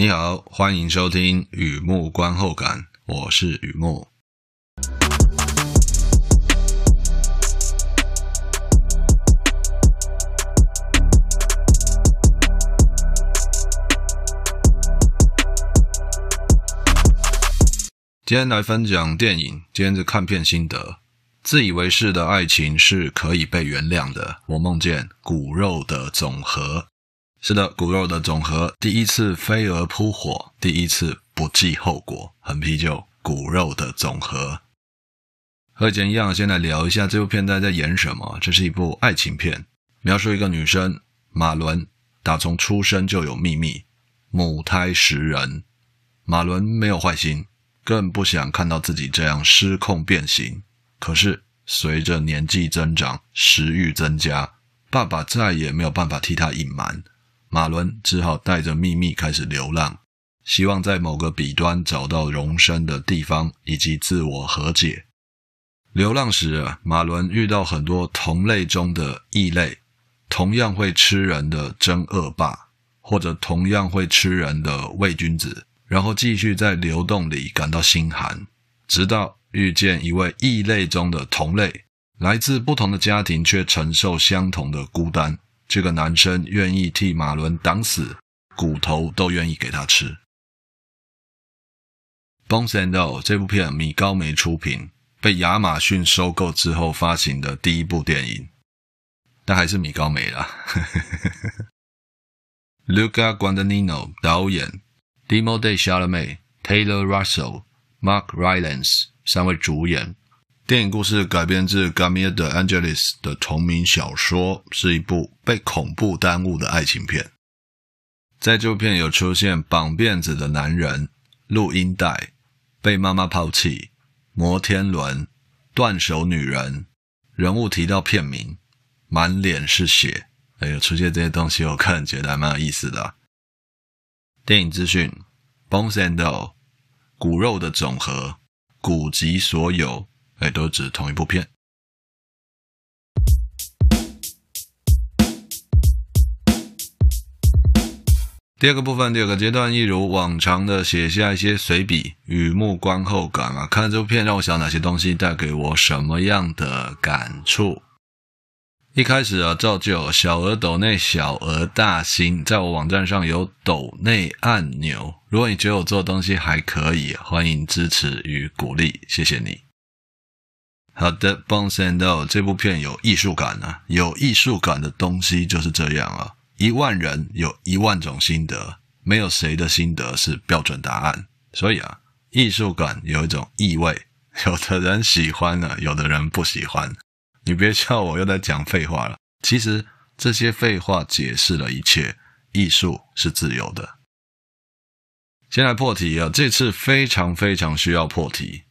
你好，欢迎收听雨木观后感，我是雨木。今天来分享电影，今天是看片心得。自以为是的爱情是可以被原谅的。我梦见骨肉的总和，是的，骨肉的总和。第一次飞蛾扑火，第一次不计后果，很啤酒。骨肉的总和。和以前一样，先来聊一下这部片在在演什么。这是一部爱情片，描述一个女生马伦，打从出生就有秘密，母胎十人。马伦没有坏心。更不想看到自己这样失控变形。可是随着年纪增长，食欲增加，爸爸再也没有办法替她隐瞒。马伦只好带着秘密开始流浪，希望在某个彼端找到容身的地方以及自我和解。流浪时，马伦遇到很多同类中的异类，同样会吃人的真恶霸，或者同样会吃人的伪君子。然后继续在流动里感到心寒，直到遇见一位异类中的同类，来自不同的家庭却承受相同的孤单。这个男生愿意替马伦挡死，骨头都愿意给他吃。Bones and All 这部片米高梅出品，被亚马逊收购之后发行的第一部电影，但还是米高梅啦。Luca Guadagnino 导演。d i m o d e Chalamet、Taylor Russell、Mark Rylance 三位主演。电影故事改编自 Gamide Angelis 的同名小说，是一部被恐怖耽误的爱情片。在这片有出现绑辫子的男人、录音带、被妈妈抛弃、摩天轮、断手女人。人物提到片名，满脸是血。哎呦，出现这些东西，我个人觉得还蛮有意思的啊。电影资讯：Bones and All，骨肉的总和，骨及所有，哎，都指同一部片。第二个部分，第二个阶段，一如往常的写下一些随笔，与目观后感啊。看这部片，让我想哪些东西带给我什么样的感触？一开始啊，照旧，小额抖内，小额大新，在我网站上有抖内按钮。如果你觉得我做的东西还可以，欢迎支持与鼓励，谢谢你。好的，Bounce and All 这部片有艺术感啊，有艺术感的东西就是这样啊。一万人有一万种心得，没有谁的心得是标准答案。所以啊，艺术感有一种意味，有的人喜欢呢，有的人不喜欢。你别笑，我又在讲废话了。其实这些废话解释了一切。艺术是自由的。先来破题啊！这次非常非常需要破题，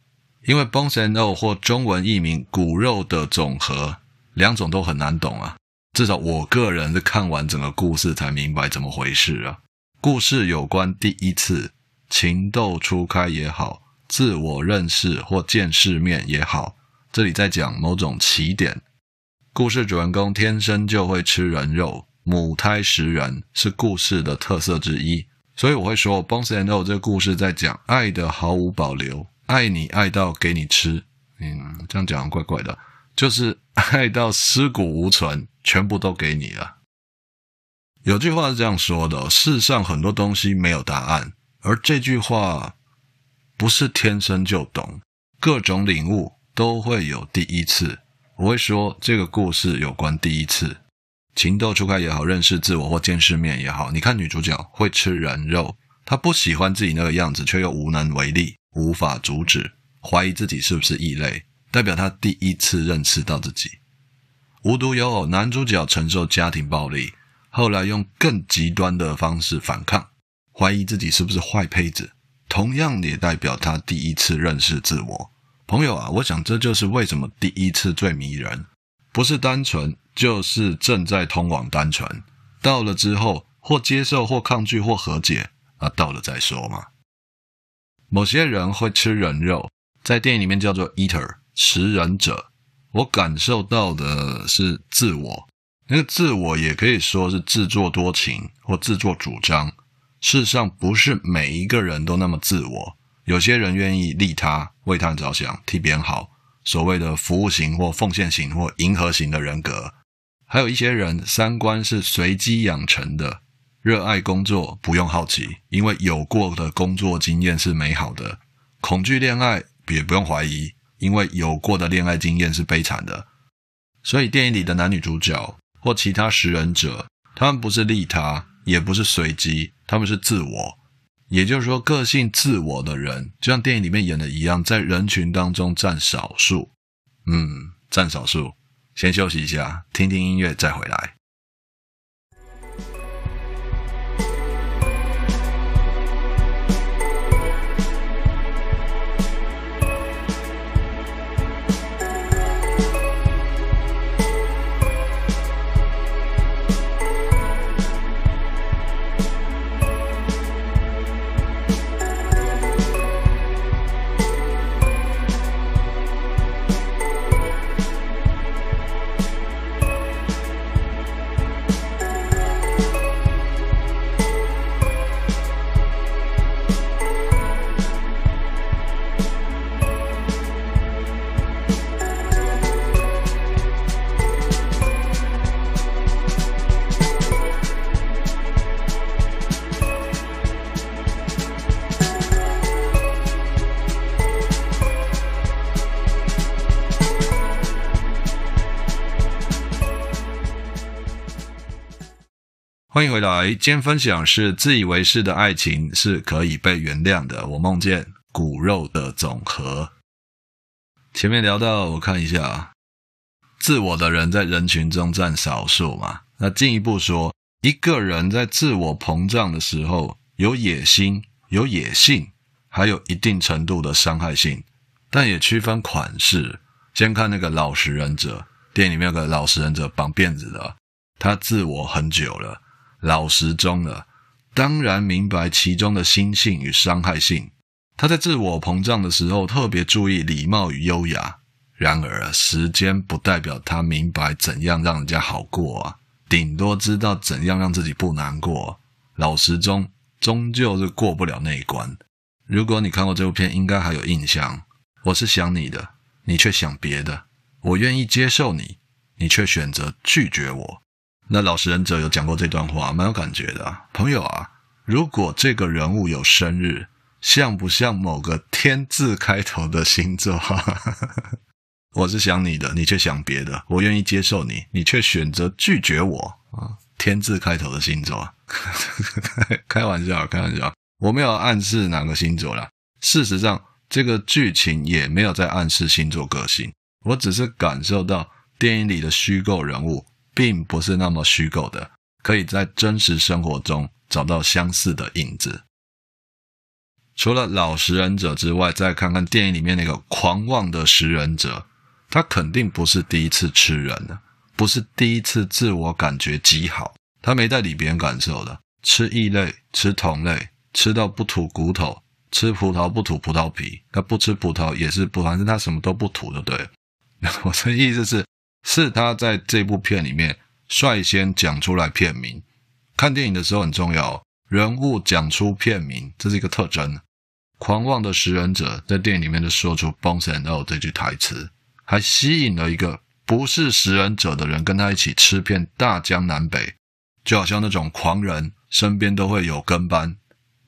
因为 Bones and O 或中文译名“骨肉的总和”，两种都很难懂啊。至少我个人是看完整个故事才明白怎么回事啊。故事有关第一次情窦初开也好，自我认识或见世面也好。这里在讲某种起点。故事主人公天生就会吃人肉，母胎食人是故事的特色之一。所以我会说，《Bones and O》这个故事在讲爱的毫无保留，爱你爱到给你吃。嗯，这样讲怪怪的，就是爱到尸骨无存，全部都给你了。有句话是这样说的：世上很多东西没有答案，而这句话不是天生就懂，各种领悟。都会有第一次，我会说这个故事有关第一次，情窦初开也好，认识自我或见世面也好。你看女主角会吃人肉，她不喜欢自己那个样子，却又无能为力，无法阻止，怀疑自己是不是异类，代表他第一次认识到自己。无独有偶，男主角承受家庭暴力，后来用更极端的方式反抗，怀疑自己是不是坏胚子，同样也代表他第一次认识自我。朋友啊，我想这就是为什么第一次最迷人，不是单纯，就是正在通往单纯。到了之后，或接受，或抗拒，或和解，啊，到了再说嘛。某些人会吃人肉，在电影里面叫做 eater，食人者。我感受到的是自我，那个自我也可以说是自作多情或自作主张。世上不是每一个人都那么自我，有些人愿意利他、为他人着想、替别人好，所谓的服务型或奉献型或迎合型的人格。还有一些人三观是随机养成的，热爱工作，不用好奇，因为有过的工作经验是美好的；恐惧恋爱也不用怀疑，因为有过的恋爱经验是悲惨的。所以电影里的男女主角或其他食人者，他们不是利他，也不是随机，他们是自我。也就是说，个性自我的人，就像电影里面演的一样，在人群当中占少数。嗯，占少数。先休息一下，听听音乐再回来。欢迎回来，今天分享是自以为是的爱情是可以被原谅的。我梦见骨肉的总和。前面聊到，我看一下，自我的人在人群中占少数嘛。那进一步说，一个人在自我膨胀的时候，有野心、有野性，还有一定程度的伤害性，但也区分款式。先看那个老实忍者，电影里面有个老实忍者绑辫子的，他自我很久了。老实中了，当然明白其中的心性与伤害性。他在自我膨胀的时候，特别注意礼貌与优雅。然而，时间不代表他明白怎样让人家好过啊，顶多知道怎样让自己不难过。老实中终究是过不了那一关。如果你看过这部片，应该还有印象。我是想你的，你却想别的。我愿意接受你，你却选择拒绝我。那老实忍者有讲过这段话，蛮有感觉的啊。朋友啊，如果这个人物有生日，像不像某个天字开头的星座？我是想你的，你却想别的。我愿意接受你，你却选择拒绝我啊！天字开头的星座，开玩笑，开玩笑，我没有暗示哪个星座啦。事实上，这个剧情也没有在暗示星座个性，我只是感受到电影里的虚构人物。并不是那么虚构的，可以在真实生活中找到相似的影子。除了老实忍者之外，再看看电影里面那个狂妄的食人者，他肯定不是第一次吃人了，不是第一次自我感觉极好，他没在理别人感受的，吃异类，吃同类，吃到不吐骨头，吃葡萄不吐葡萄皮，他不吃葡萄也是不，反正他什么都不吐，就对了。我的意思是。是他在这部片里面率先讲出来片名。看电影的时候很重要，人物讲出片名，这是一个特征。狂妄的食人者在电影里面就说出 “Bones and All” 这句台词，还吸引了一个不是食人者的人跟他一起吃遍大江南北，就好像那种狂人身边都会有跟班。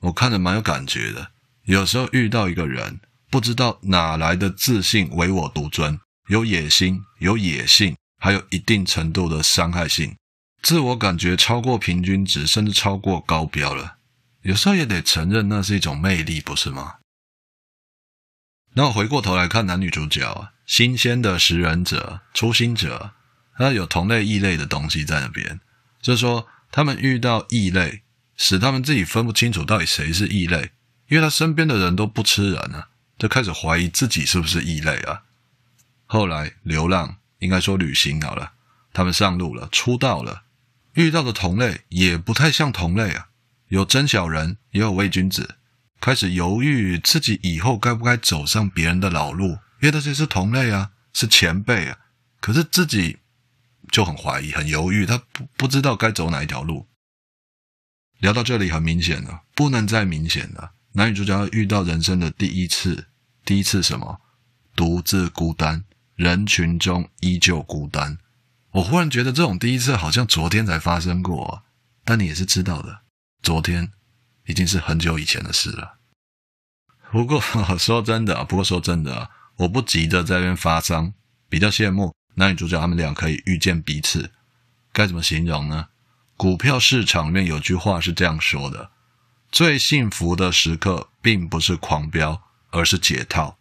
我看着蛮有感觉的。有时候遇到一个人，不知道哪来的自信，唯我独尊。有野心，有野性，还有一定程度的伤害性，自我感觉超过平均值，甚至超过高标了。有时候也得承认，那是一种魅力，不是吗？那我回过头来看男女主角，新鲜的食人者、初心者，他有同类、异类的东西在那边，就是说他们遇到异类，使他们自己分不清楚到底谁是异类，因为他身边的人都不吃人啊，就开始怀疑自己是不是异类啊。后来流浪，应该说旅行好了。他们上路了，出道了，遇到的同类也不太像同类啊。有真小人，也有伪君子，开始犹豫自己以后该不该走上别人的老路，因为这些是同类啊，是前辈啊。可是自己就很怀疑，很犹豫，他不不知道该走哪一条路。聊到这里很明显了，不能再明显了。男女主角遇到人生的第一次，第一次什么？独自孤单，人群中依旧孤单。我忽然觉得这种第一次好像昨天才发生过，但你也是知道的，昨天已经是很久以前的事了。不过说真的，不过说真的，我不急着在这边发丧，比较羡慕男女主角他们俩可以遇见彼此。该怎么形容呢？股票市场里面有句话是这样说的。最幸福的时刻，并不是狂飙，而是解套。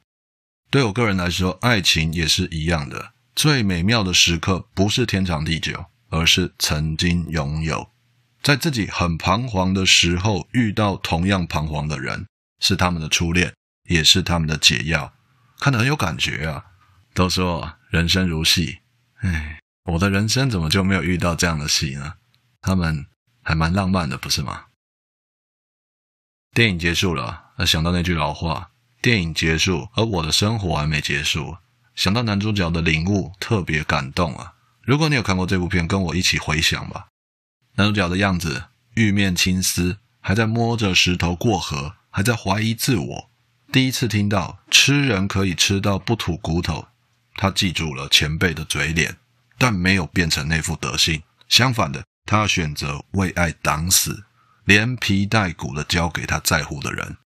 对我个人来说，爱情也是一样的。最美妙的时刻，不是天长地久，而是曾经拥有。在自己很彷徨的时候，遇到同样彷徨的人，是他们的初恋，也是他们的解药。看得很有感觉啊！都说人生如戏，唉，我的人生怎么就没有遇到这样的戏呢？他们还蛮浪漫的，不是吗？电影结束了，想到那句老话：“电影结束，而我的生活还没结束。”想到男主角的领悟，特别感动啊！如果你有看过这部片，跟我一起回想吧。男主角的样子，玉面青丝，还在摸着石头过河，还在怀疑自我。第一次听到吃人可以吃到不吐骨头，他记住了前辈的嘴脸，但没有变成那副德性。相反的，他选择为爱挡死。连皮带骨的交给他在乎的人，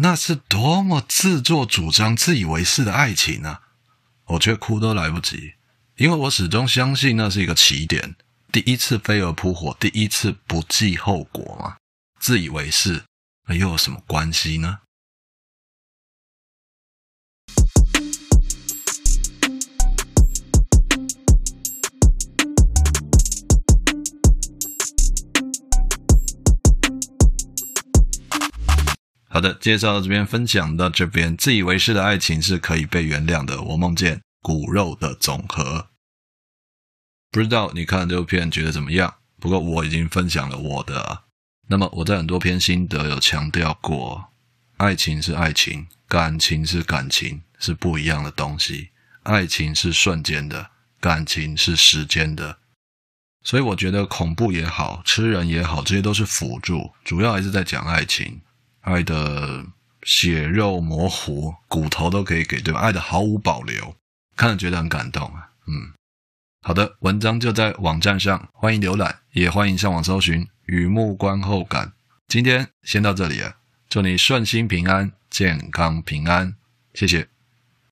那是多么自作主张、自以为是的爱情啊！我却哭都来不及，因为我始终相信那是一个起点。第一次飞蛾扑火，第一次不计后果嘛。自以为是，那又有什么关系呢？好的，介绍到这边，分享到这边。自以为是的爱情是可以被原谅的。我梦见骨肉的总和。不知道你看这部片觉得怎么样？不过我已经分享了我的。那么我在很多篇心得有强调过，爱情是爱情，感情是感情，是不一样的东西。爱情是瞬间的，感情是时间的。所以我觉得恐怖也好，吃人也好，这些都是辅助，主要还是在讲爱情。爱的血肉模糊，骨头都可以给，对方？爱的毫无保留，看了觉得很感动啊。嗯，好的，文章就在网站上，欢迎浏览，也欢迎上网搜寻《雨幕观后感》。今天先到这里了，祝你顺心平安，健康平安，谢谢。